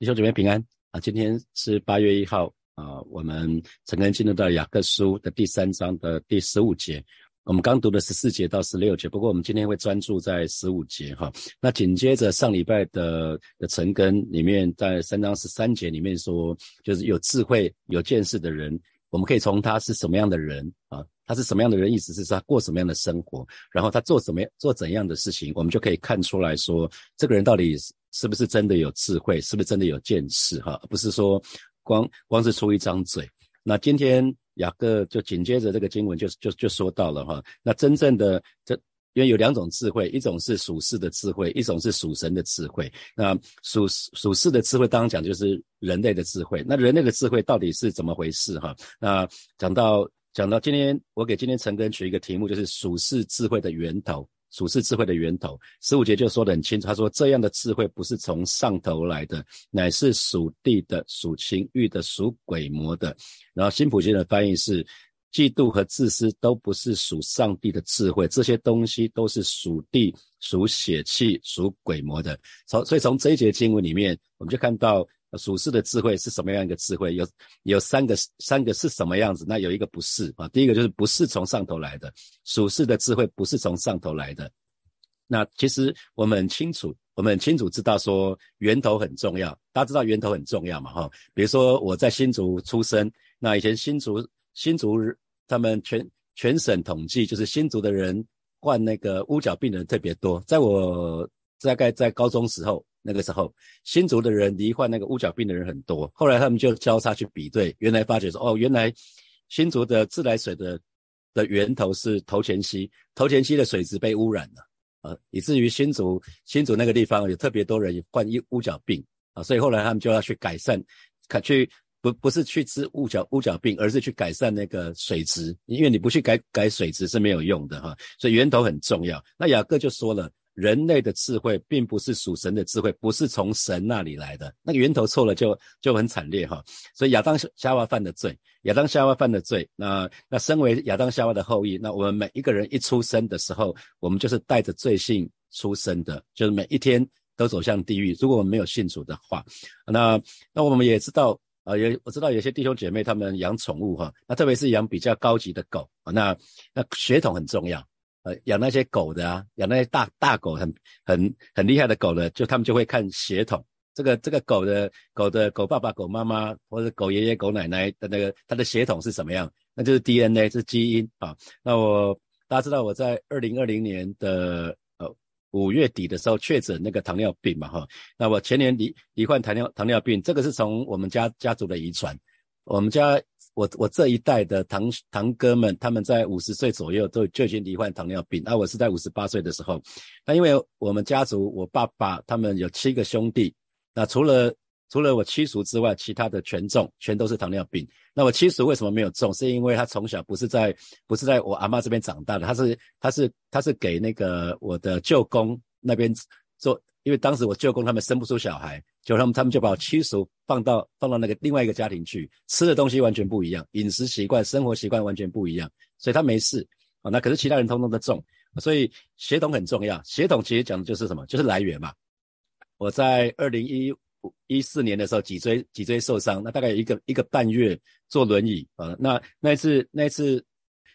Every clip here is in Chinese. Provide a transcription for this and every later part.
弟兄姊妹平安啊！今天是八月一号啊，我们陈根进入到雅各书的第三章的第十五节。我们刚读的十四节到十六节，不过我们今天会专注在十五节哈。那紧接着上礼拜的的陈根里面，在三章十三节里面说，就是有智慧、有见识的人，我们可以从他是什么样的人啊，他是什么样的人，意思是他过什么样的生活，然后他做什么做怎样的事情，我们就可以看出来说，这个人到底。是不是真的有智慧？是不是真的有见识？哈，不是说光光是出一张嘴。那今天雅各就紧接着这个经文就就就说到了哈。那真正的这因为有两种智慧，一种是属世的智慧，一种是属神的智慧。那属属世的智慧，当然讲就是人类的智慧。那人类的智慧到底是怎么回事？哈，那讲到讲到今天，我给今天陈根取一个题目，就是属世智慧的源头。属世智慧的源头，十五节就说得很清楚。他说：“这样的智慧不是从上头来的，乃是属地的、属情欲的、属鬼魔的。”然后新普京的翻译是：“嫉妒和自私都不是属上帝的智慧，这些东西都是属地、属血气、属鬼魔的。”从所以从这一节经文里面，我们就看到。属世的智慧是什么样一个智慧？有有三个，三个是什么样子？那有一个不是啊。第一个就是不是从上头来的，属世的智慧不是从上头来的。那其实我们很清楚，我们很清楚知道说源头很重要。大家知道源头很重要嘛？哈，比如说我在新竹出生，那以前新竹新竹他们全全省统计，就是新竹的人患那个乌角病的人特别多。在我大概在高中时候。那个时候，新竹的人罹患那个乌角病的人很多。后来他们就交叉去比对，原来发觉说，哦，原来新竹的自来水的的源头是头前溪，头前溪的水质被污染了，啊，以至于新竹新竹那个地方有特别多人患乌乌角病啊，所以后来他们就要去改善，看去不不是去治乌角乌角病，而是去改善那个水质，因为你不去改改水质是没有用的哈，所以源头很重要。那雅各就说了。人类的智慧并不是属神的智慧，不是从神那里来的。那个源头错了，就就很惨烈哈。所以亚当夏娃犯的罪，亚当夏娃犯的罪。那那身为亚当夏娃的后裔，那我们每一个人一出生的时候，我们就是带着罪性出生的，就是每一天都走向地狱。如果我们没有信主的话，那那我们也知道啊，也我知道有些弟兄姐妹他们养宠物哈，那特别是养比较高级的狗，那那血统很重要。呃，养那些狗的啊，养那些大大狗，很很很厉害的狗的，就他们就会看血统。这个这个狗的狗的狗爸爸、狗妈妈，或者狗爷爷、狗奶奶的那个它的血统是什么样？那就是 DNA，是基因啊。那我大家知道我在二零二零年的呃五月底的时候确诊那个糖尿病嘛哈。那我前年罹罹患糖尿糖尿病，这个是从我们家家族的遗传，我们家。我我这一代的堂堂哥们，他们在五十岁左右都就已经罹患糖尿病。那我是在五十八岁的时候，那因为我们家族，我爸爸他们有七个兄弟，那除了除了我七叔之外，其他的全中，全都是糖尿病。那我七叔为什么没有中？是因为他从小不是在不是在我阿妈这边长大的，他是他是他是给那个我的舅公那边做，因为当时我舅公他们生不出小孩。就他们，他们就把七叔放到放到那个另外一个家庭去，吃的东西完全不一样，饮食习惯、生活习惯完全不一样，所以他没事啊。那可是其他人通通的中，所以血统很重要。血统其实讲的就是什么？就是来源嘛。我在二零一一四年的时候，脊椎脊椎受伤，那大概一个一个半月坐轮椅啊。那那一次那一次。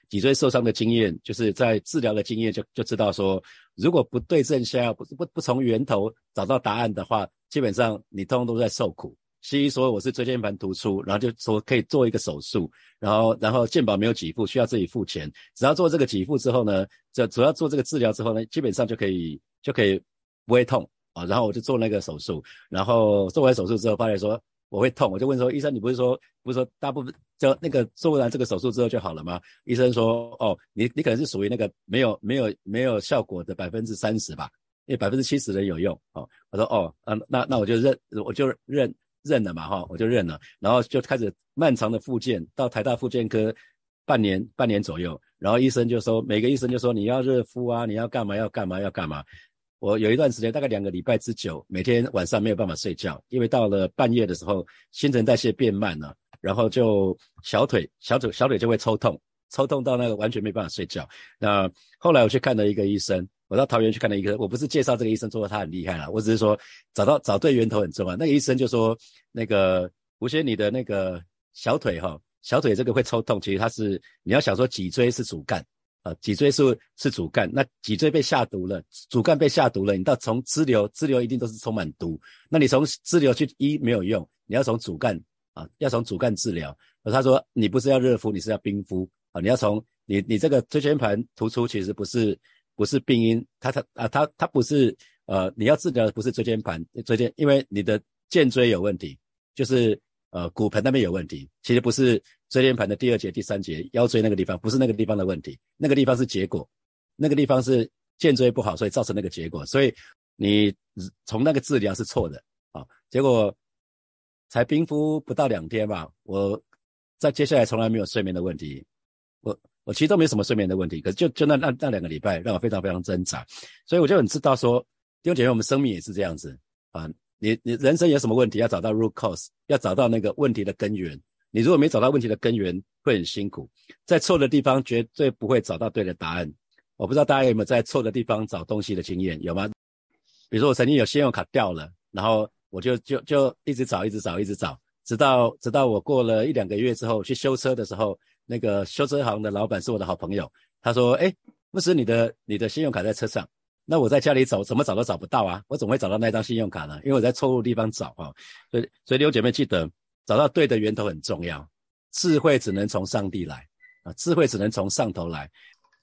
脊椎受伤的经验，就是在治疗的经验就就知道说，如果不对症下药，不不不从源头找到答案的话，基本上你通通都在受苦。西医说我是椎间盘突出，然后就说可以做一个手术，然后然后健保没有给付，需要自己付钱。只要做这个给付之后呢，这主要做这个治疗之后呢，基本上就可以就可以不会痛啊。然后我就做那个手术，然后做完手术之后发现说。我会痛，我就问说：“医生，你不是说不是说大部分就那个做完这个手术之后就好了吗？”医生说：“哦，你你可能是属于那个没有没有没有效果的百分之三十吧，因为百分之七十人有用。”哦，我说：“哦，嗯，那那我就认我就认认了嘛，哈，我就认了。然后就开始漫长的复健，到台大复健科半年半年左右，然后医生就说，每个医生就说你要热敷啊，你要干嘛要干嘛要干嘛。”我有一段时间，大概两个礼拜之久，每天晚上没有办法睡觉，因为到了半夜的时候，新陈代谢变慢了，然后就小腿、小腿、小腿就会抽痛，抽痛到那个完全没办法睡觉。那后来我去看了一个医生，我到桃园去看了一个，我不是介绍这个医生说他很厉害了，我只是说找到找对源头很重要。那个医生就说，那个吴先你的那个小腿哈，小腿这个会抽痛，其实它是你要想说脊椎是主干啊，脊椎是是主干，那脊椎被下毒了，主干被下毒了，你到从支流，支流一定都是充满毒，那你从支流去医没有用，你要从主干啊，要从主干治疗。他说你不是要热敷，你是要冰敷啊，你要从你你这个椎间盘突出其实不是。不是病因，它它啊，它它不是呃，你要治疗的不是椎间盘椎间，因为你的肩椎有问题，就是呃骨盆那边有问题，其实不是椎间盘的第二节、第三节腰椎那个地方，不是那个地方的问题，那个地方是结果，那个地方是肩椎不好，所以造成那个结果，所以你从那个治疗是错的啊，结果才冰敷不到两天吧，我在接下来从来没有睡眠的问题，我。我其实都没什么睡眠的问题，可是就就那那那两个礼拜让我非常非常挣扎，所以我就很知道说，弟兄姐，我们生命也是这样子啊，你你人生有什么问题，要找到 root cause，要找到那个问题的根源。你如果没找到问题的根源，会很辛苦，在错的地方绝对不会找到对的答案。我不知道大家有没有在错的地方找东西的经验，有吗？比如说我曾经有信用卡掉了，然后我就就就一直找，一直找，一直找，直到直到我过了一两个月之后去修车的时候。那个修车行的老板是我的好朋友，他说：“哎，牧师，你的你的信用卡在车上，那我在家里找，怎么找都找不到啊！我怎么会找到那张信用卡呢？因为我在错误地方找啊！所以，所以弟兄姐妹记得找到对的源头很重要。智慧只能从上帝来啊，智慧只能从上头来。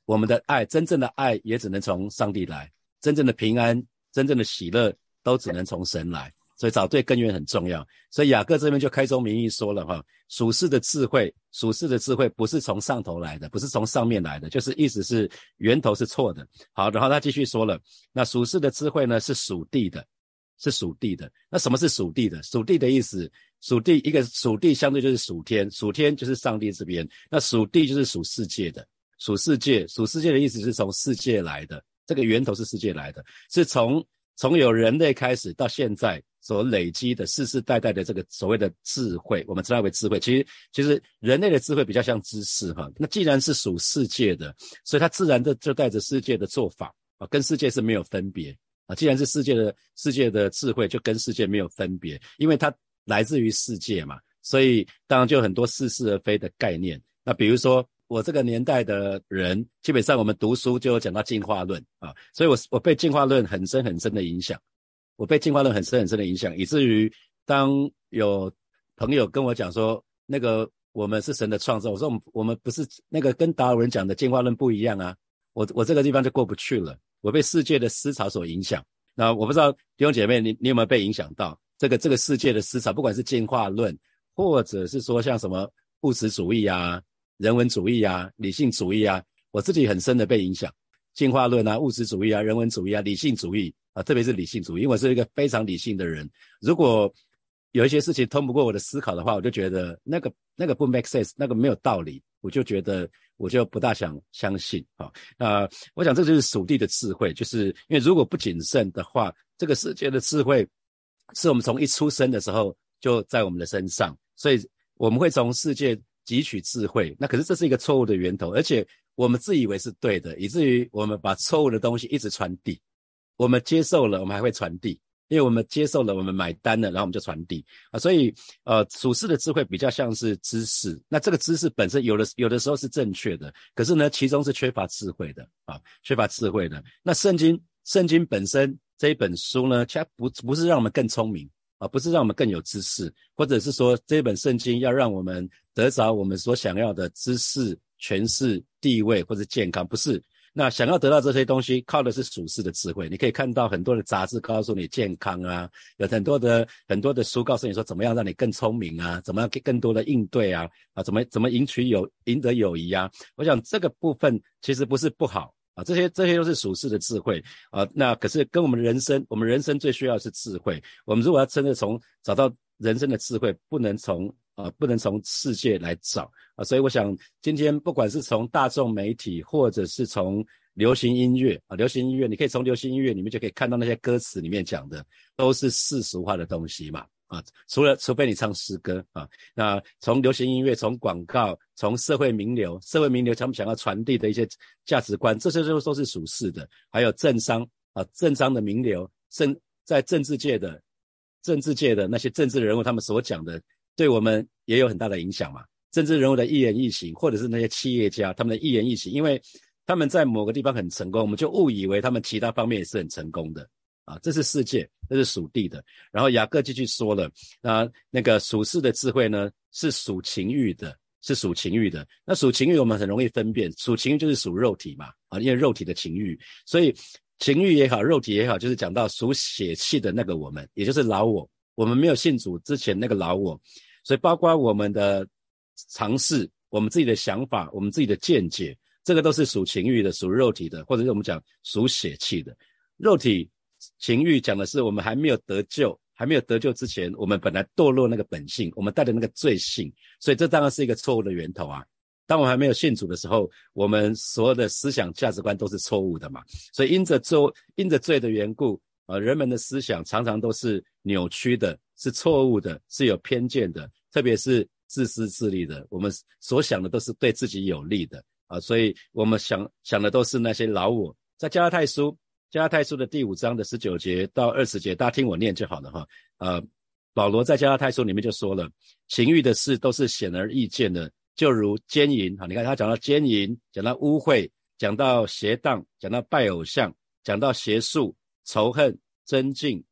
我们的爱，真正的爱也只能从上帝来，真正的平安，真正的喜乐，都只能从神来。”所以找对根源很重要，所以雅各这边就开宗明义说了哈，属世的智慧，属世的智慧不是从上头来的，不是从上面来的，就是意思是源头是错的。好，然后他继续说了，那属世的智慧呢是属地的，是属地的。那什么是属地的？属地的意思，属地一个属地相对就是属天，属天就是上帝这边，那属地就是属世界的，属世界，属世界的意思是从世界来的，这个源头是世界来的，是从从有人类开始到现在。所累积的世世代代的这个所谓的智慧，我们称它为智慧。其实，其实人类的智慧比较像知识哈。那既然是属世界的，所以它自然的就带着世界的做法啊，跟世界是没有分别啊。既然是世界的世界的智慧，就跟世界没有分别，因为它来自于世界嘛，所以当然就有很多似是而非的概念。那比如说我这个年代的人，基本上我们读书就有讲到进化论啊，所以我我被进化论很深很深的影响。我被进化论很深很深的影响，以至于当有朋友跟我讲说，那个我们是神的创造，我说我们我们不是那个跟达尔文讲的进化论不一样啊，我我这个地方就过不去了。我被世界的思潮所影响，那我不知道弟兄姐妹你你有没有被影响到？这个这个世界的思潮，不管是进化论，或者是说像什么物质主义啊、人文主义啊、理性主义啊，我自己很深的被影响。进化论啊、物质主义啊、人文主义啊、理性主义。啊，特别是理性主义，因为我是一个非常理性的人。如果有一些事情通不过我的思考的话，我就觉得那个那个不 make sense，那个没有道理，我就觉得我就不大想相信。啊，那我想这就是属地的智慧，就是因为如果不谨慎的话，这个世界的智慧是我们从一出生的时候就在我们的身上，所以我们会从世界汲取智慧。那可是这是一个错误的源头，而且我们自以为是对的，以至于我们把错误的东西一直传递。我们接受了，我们还会传递，因为我们接受了，我们买单了，然后我们就传递啊。所以，呃，处事的智慧比较像是知识。那这个知识本身有的有的时候是正确的，可是呢，其中是缺乏智慧的啊，缺乏智慧的。那圣经，圣经本身这一本书呢，它不不是让我们更聪明啊，不是让我们更有知识，或者是说这本圣经要让我们得着我们所想要的知识、权势、地位或者健康，不是。那想要得到这些东西，靠的是属世的智慧。你可以看到很多的杂志告诉你健康啊，有很多的很多的书告诉你说怎么样让你更聪明啊，怎么样更多的应对啊，啊，怎么怎么赢取友赢得友谊啊。我想这个部分其实不是不好啊，这些这些都是属世的智慧啊。那可是跟我们人生，我们人生最需要是智慧。我们如果要真的从找到人生的智慧，不能从。啊，不能从世界来找啊，所以我想今天不管是从大众媒体，或者是从流行音乐啊，流行音乐，你可以从流行音乐里面就可以看到那些歌词里面讲的都是世俗化的东西嘛啊，除了除非你唱诗歌啊，那从流行音乐、从广告、从社会名流、社会名流他们想要传递的一些价值观，这些都都是属世的。还有政商啊，政商的名流，政在政治界的政治界的那些政治人物，他们所讲的，对我们也有很大的影响嘛。政治人物的一言一行，或者是那些企业家他们的一言一行，因为他们在某个地方很成功，我们就误以为他们其他方面也是很成功的啊。这是世界，这是属地的。然后雅各继续说了，那那个属世的智慧呢，是属情欲的，是属情欲的。那属情欲我们很容易分辨，属情欲就是属肉体嘛啊，因为肉体的情欲，所以情欲也好，肉体也好，就是讲到属血气的那个我们，也就是老我。我们没有信主之前那个老我，所以包括我们的。尝试我们自己的想法，我们自己的见解，这个都是属情欲的，属肉体的，或者是我们讲属血气的。肉体情欲讲的是我们还没有得救，还没有得救之前，我们本来堕落那个本性，我们带的那个罪性，所以这当然是一个错误的源头啊。当我们还没有信主的时候，我们所有的思想价值观都是错误的嘛。所以因着罪，因着罪的缘故，呃，人们的思想常常都是扭曲的，是错误的，是有偏见的，特别是。自私自利的，我们所想的都是对自己有利的啊，所以我们想想的都是那些老我。在加拉太书，加拉太书的第五章的十九节到二十节，大家听我念就好了哈。呃，保罗在加拉太书里面就说了，情欲的事都是显而易见的，就如奸淫啊。你看他讲到奸淫，讲到污秽，讲到邪荡，讲到拜偶像，讲到邪术、仇恨、争竞、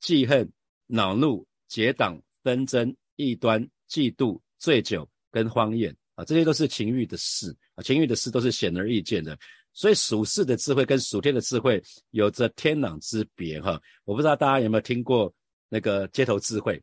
记恨、恼怒、结党、纷争、异端。嫉妒、醉酒跟荒宴啊，这些都是情欲的事啊，情欲的事都是显而易见的。所以属世的智慧跟属天的智慧有着天壤之别哈。我不知道大家有没有听过那个街头智慧，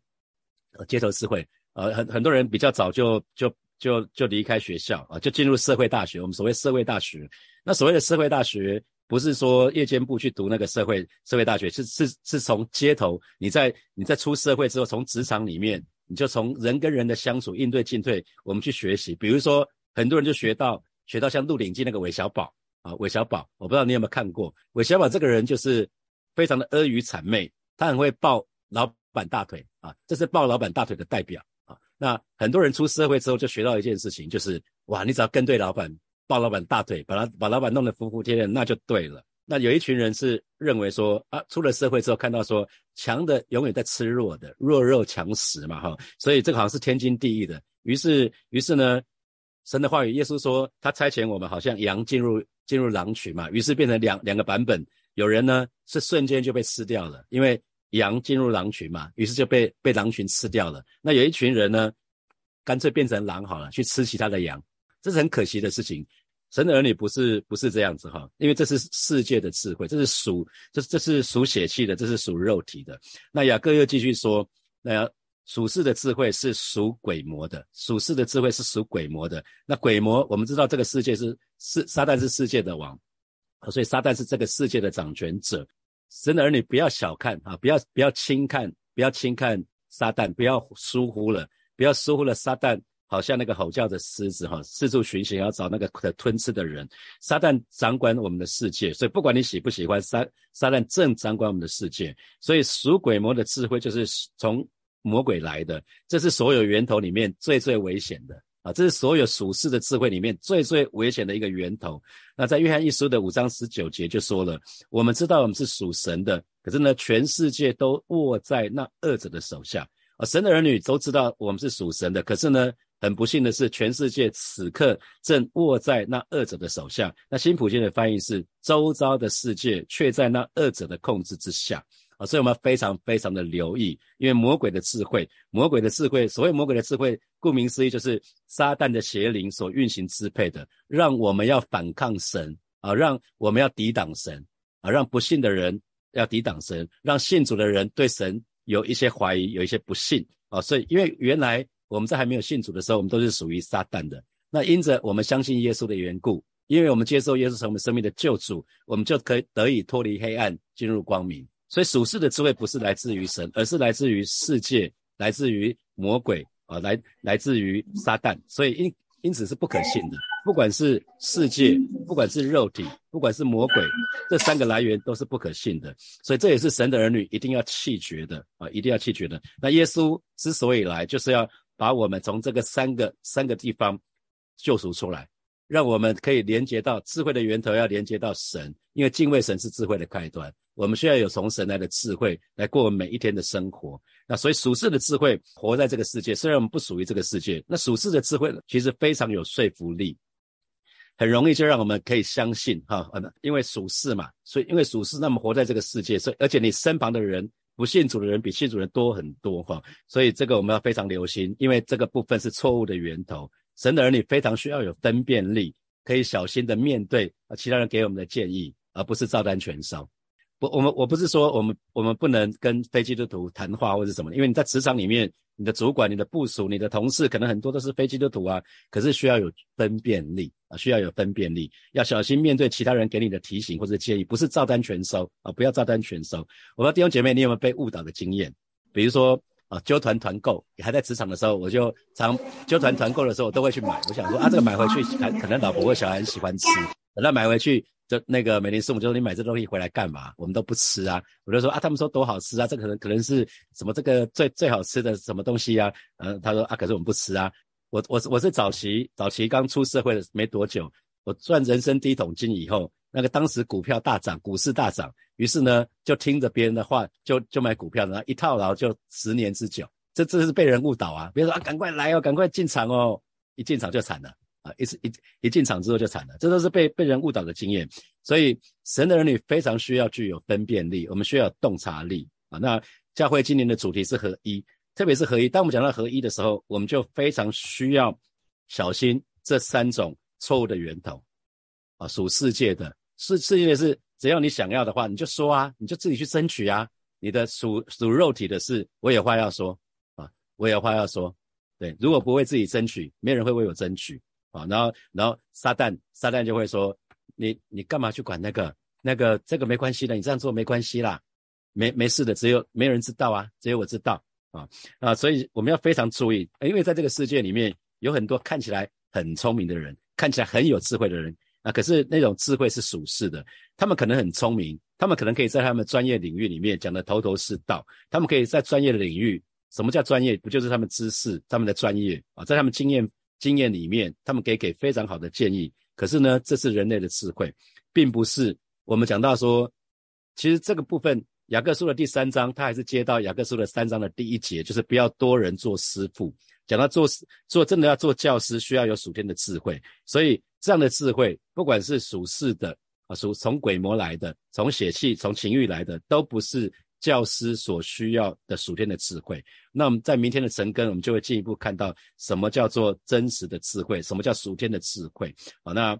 街头智慧啊，很很多人比较早就就就就离开学校啊，就进入社会大学。我们所谓社会大学，那所谓的社会大学，不是说夜间部去读那个社会社会大学，是是是从街头，你在你在出社会之后，从职场里面。你就从人跟人的相处、应对进退，我们去学习。比如说，很多人就学到学到像《鹿鼎记》那个韦小宝啊，韦小宝，我不知道你有没有看过。韦小宝这个人就是非常的阿谀谄媚，他很会抱老板大腿啊，这是抱老板大腿的代表啊。那很多人出社会之后就学到一件事情，就是哇，你只要跟对老板，抱老板大腿，把他把老板弄得服服帖帖，那就对了。那有一群人是认为说啊，出了社会之后看到说强的永远在吃弱的，弱肉强食嘛哈，所以这个好像是天经地义的。于是，于是呢，神的话语，耶稣说他差遣我们好像羊进入进入狼群嘛，于是变成两两个版本。有人呢是瞬间就被吃掉了，因为羊进入狼群嘛，于是就被被狼群吃掉了。那有一群人呢，干脆变成狼好了，去吃其他的羊，这是很可惜的事情。神的儿女不是不是这样子哈，因为这是世界的智慧，这是属这这是属血气的，这是属肉体的。那雅各又继续说，那属世的智慧是属鬼魔的，属世的智慧是属鬼魔的。那鬼魔我们知道这个世界是是撒旦是世界的王，所以撒旦是这个世界的掌权者。神的儿女不要小看啊，不要不要轻看，不要轻看撒旦，不要疏忽了，不要疏忽了撒旦。好像那个吼叫的狮子哈，四处寻险要找那个可吞吃的人。撒旦掌管我们的世界，所以不管你喜不喜欢，撒撒旦正掌管我们的世界。所以属鬼魔的智慧就是从魔鬼来的，这是所有源头里面最最危险的啊！这是所有属世的智慧里面最最危险的一个源头。那在约翰一书的五章十九节就说了，我们知道我们是属神的，可是呢，全世界都握在那恶者的手下啊！神的儿女都知道我们是属神的，可是呢？很不幸的是，全世界此刻正握在那二者的手下。那新普京的翻译是：周遭的世界却在那二者的控制之下啊！所以我们非常非常的留意，因为魔鬼的智慧，魔鬼的智慧，所谓魔鬼的智慧，顾名思义就是撒旦的邪灵所运行支配的，让我们要反抗神啊，让我们要抵挡神啊，让不信的人要抵挡神，让信主的人对神有一些怀疑，有一些不信啊！所以，因为原来。我们在还没有信主的时候，我们都是属于撒旦的。那因着我们相信耶稣的缘故，因为我们接受耶稣成为生命的救主，我们就可以得以脱离黑暗，进入光明。所以属世的智慧不是来自于神，而是来自于世界，来自于魔鬼啊，来来自于撒旦。所以因因此是不可信的。不管是世界，不管是肉体，不管是魔鬼，这三个来源都是不可信的。所以这也是神的儿女一定要弃绝的啊，一定要弃绝的。那耶稣之所以来，就是要把我们从这个三个三个地方救赎出来。让我们可以连接到智慧的源头，要连接到神，因为敬畏神是智慧的开端。我们需要有从神来的智慧来过每一天的生活。那所以属世的智慧活在这个世界，虽然我们不属于这个世界，那属世的智慧其实非常有说服力，很容易就让我们可以相信哈。因为属世嘛，所以因为属世，那么活在这个世界，所以而且你身旁的人不信主的人比信主人多很多哈。所以这个我们要非常留心，因为这个部分是错误的源头。神的儿女非常需要有分辨力，可以小心的面对啊其他人给我们的建议，而不是照单全收。不，我们我不是说我们我们不能跟非基督徒谈话或者什么，因为你在职场里面，你的主管、你的部署、你的同事，可能很多都是非基督徒啊。可是需要有分辨力啊，需要有分辨力，要小心面对其他人给你的提醒或者建议，不是照单全收啊，不要照单全收。我道弟兄姐妹，你有没有被误导的经验？比如说。啊，揪团团购，你还在职场的时候，我就常揪团团购的时候，我都会去买。我想说啊，这个买回去，可能老婆或小孩很喜欢吃。等到买回去，就那个美林师母就说：“你买这东西回来干嘛？我们都不吃啊。”我就说：“啊，他们说多好吃啊，这可能可能是什么这个最最好吃的什么东西啊？”嗯，他说：“啊，可是我们不吃啊。”我我我是早期早期刚出社会的没多久，我赚人生第一桶金以后。那个当时股票大涨，股市大涨，于是呢就听着别人的话，就就买股票，然后一套牢就十年之久。这这是被人误导啊！别说啊，赶快来哦，赶快进场哦，一进场就惨了啊！一一一进场之后就惨了，这都是被被人误导的经验。所以神的儿女非常需要具有分辨力，我们需要洞察力啊。那教会今年的主题是合一，特别是合一。当我们讲到合一的时候，我们就非常需要小心这三种错误的源头啊，属世界的。世世界是，只要你想要的话，你就说啊，你就自己去争取啊。你的属属肉体的事，我有话要说啊，我有话要说。对，如果不为自己争取，没人会为我争取啊。然后，然后撒旦，撒旦就会说，你你干嘛去管那个那个这个没关系的，你这样做没关系啦，没没事的，只有没有人知道啊，只有我知道啊啊。所以我们要非常注意，因为在这个世界里面有很多看起来很聪明的人，看起来很有智慧的人。啊，可是那种智慧是属世的，他们可能很聪明，他们可能可以在他们专业领域里面讲得头头是道，他们可以在专业的领域，什么叫专业？不就是他们知识、他们的专业啊？在他们经验经验里面，他们可以给非常好的建议。可是呢，这是人类的智慧，并不是我们讲到说，其实这个部分雅各书的第三章，他还是接到雅各书的三章的第一节，就是不要多人做师傅。讲到做做真的要做教师，需要有属天的智慧，所以。这样的智慧，不管是属世的啊，属从鬼魔来的，从血气、从情欲来的，都不是教师所需要的属天的智慧。那我们在明天的晨更，我们就会进一步看到什么叫做真实的智慧，什么叫属天的智慧。好，那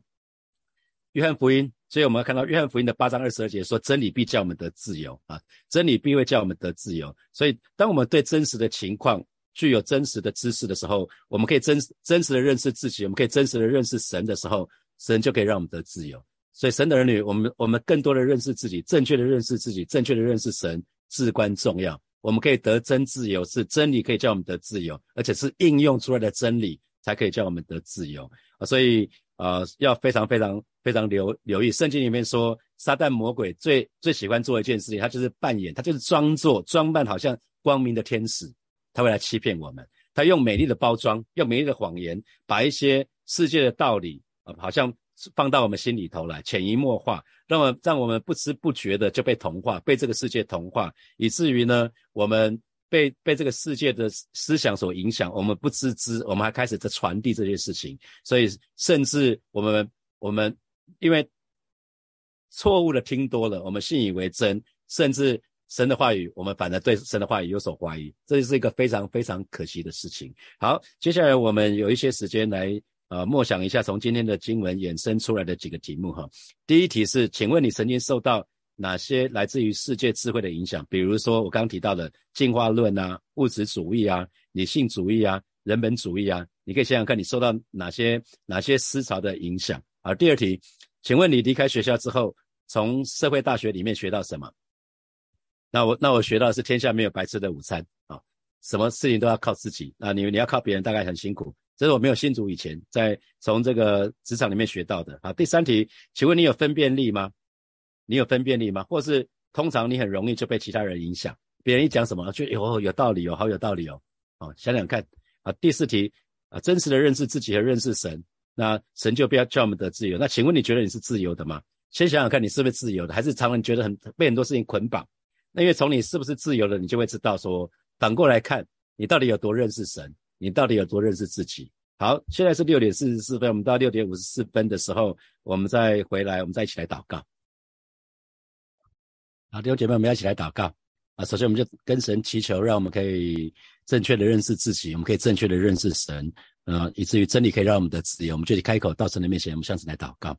约翰福音，所以我们要看到约翰福音的八章二十二节说，真理必叫我们得自由啊，真理必会叫我们得自由。所以，当我们对真实的情况，具有真实的知识的时候，我们可以真真实的认识自己，我们可以真实的认识神的时候，神就可以让我们得自由。所以，神的儿女，我们我们更多的认识自己，正确的认识自己，正确的认识神，至关重要。我们可以得真自由，是真理可以叫我们得自由，而且是应用出来的真理才可以叫我们得自由！所以呃，要非常非常非常留留意，圣经里面说，撒旦魔鬼最最喜欢做一件事情，他就是扮演，他就是装作装扮，好像光明的天使。他会来欺骗我们，他用美丽的包装，用美丽的谎言，把一些世界的道理啊，好像放到我们心里头来，潜移默化，让我让我们不知不觉的就被同化，被这个世界同化，以至于呢，我们被被这个世界的思想所影响，我们不自知，我们还开始在传递这些事情，所以甚至我们我们因为错误的听多了，我们信以为真，甚至。神的话语，我们反而对神的话语有所怀疑，这是一个非常非常可惜的事情。好，接下来我们有一些时间来呃默想一下从今天的经文衍生出来的几个题目哈。第一题是，请问你曾经受到哪些来自于世界智慧的影响？比如说我刚提到的进化论啊、物质主义啊、理性主义啊、人本主义啊，你可以想想看你受到哪些哪些思潮的影响。而第二题，请问你离开学校之后，从社会大学里面学到什么？那我那我学到是天下没有白吃的午餐啊，什么事情都要靠自己啊，你你要靠别人大概很辛苦，这是我没有信主以前在从这个职场里面学到的。好，第三题，请问你有分辨力吗？你有分辨力吗？或是通常你很容易就被其他人影响，别人一讲什么，就有有道理哦，好有道理哦。哦，想想看啊。第四题啊，真实的认识自己和认识神，那神就不要叫我们得自由。那请问你觉得你是自由的吗？先想想看你是不是自由的，还是常常觉得很被很多事情捆绑？那因为从你是不是自由的，你就会知道说，反过来看你到底有多认识神，你到底有多认识自己。好，现在是六点四十四分，我们到六点五十四分的时候，我们再回来，我们再一起来祷告。好，弟兄姐妹，我们要一起来祷告啊！首先，我们就跟神祈求，让我们可以正确的认识自己，我们可以正确的认识神，啊，以至于真理可以让我们的自由。我们就去开口到神的面前，我们向神来祷告，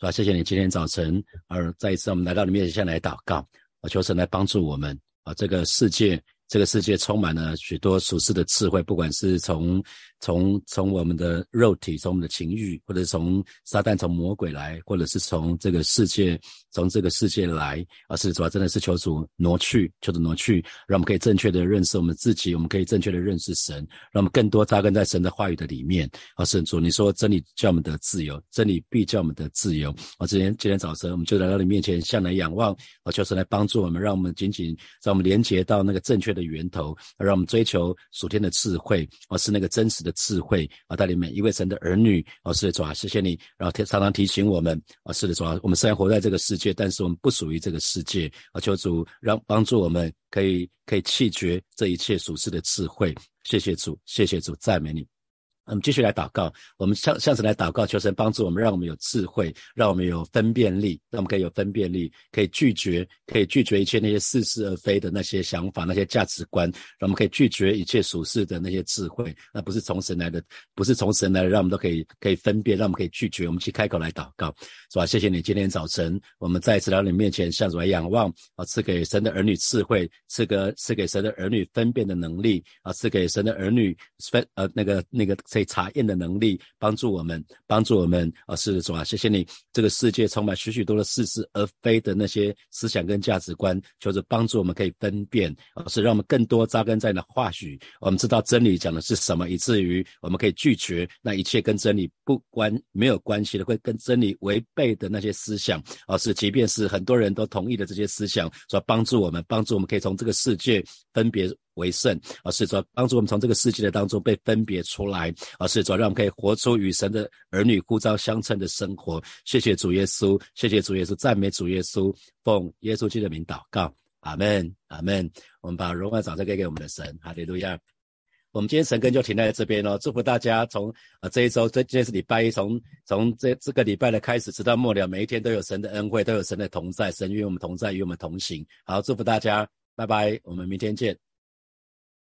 是吧？谢谢你今天早晨，而再一次我们来到你面前，向来祷告，啊，求神来帮助我们，啊，这个世界，这个世界充满了许多属世的智慧，不管是从。从从我们的肉体，从我们的情欲，或者从撒旦，从魔鬼来，或者是从这个世界，从这个世界来，而是主要真的是求主挪去，求主挪去，让我们可以正确的认识我们自己，我们可以正确的认识神，让我们更多扎根在神的话语的里面。而神主，你说真理叫我们的自由，真理必叫我们的自由。啊，今天今天早晨我们就来到你面前，向来仰望，啊，求神来帮助我们，让我们紧紧让我们连接到那个正确的源头，让我们追求属天的智慧，而是那个真实。的智慧啊，带领每一位神的儿女啊，是的主啊，谢谢你，然后常常提醒我们啊，是的主啊，我们虽然活在这个世界，但是我们不属于这个世界啊，求主让帮助我们可以可以弃绝这一切俗世的智慧，谢谢主，谢谢主，赞美你。我们继续来祷告，我们向向神来祷告，求神帮助我们，让我们有智慧，让我们有分辨力，让我们可以有分辨力，可以拒绝，可以拒绝一切那些似是而非的那些想法、那些价值观，让我们可以拒绝一切属世的那些智慧，那不是从神来的，不是从神来的，让我们都可以可以分辨，让我们可以拒绝。我们去开口来祷告，是吧？谢谢你，今天早晨我们再次来到你面前，向主来仰望啊，赐给神的儿女智慧，赐给赐给神的儿女分辨的能力啊，赐给神的儿女分呃那个那个。可以查验的能力，帮助我们，帮助我们啊！是主啊，谢谢你。这个世界充满许许多的似是而非的那些思想跟价值观，求着帮助我们可以分辨啊，是让我们更多扎根在那话语。我们知道真理讲的是什么，以至于我们可以拒绝那一切跟真理不关没有关系的，会跟真理违背的那些思想啊！是，即便是很多人都同意的这些思想，说帮助我们，帮助我们可以从这个世界分别。为圣，而是说帮助我们从这个世界的当中被分别出来，而是说让我们可以活出与神的儿女呼召相称的生活。谢谢主耶稣，谢谢主耶稣，赞美主耶稣，奉耶稣基督的名祷告，阿门，阿门。我们把荣耀掌声给给我们的神，哈利路亚。我们今天神根就停在这边喽，祝福大家从啊这一周，这今天是礼拜一，从从这这个礼拜的开始，直到末了，每一天都有神的恩惠，都有神的同在，神与我们同在，与我们同行。好，祝福大家，拜拜，我们明天见。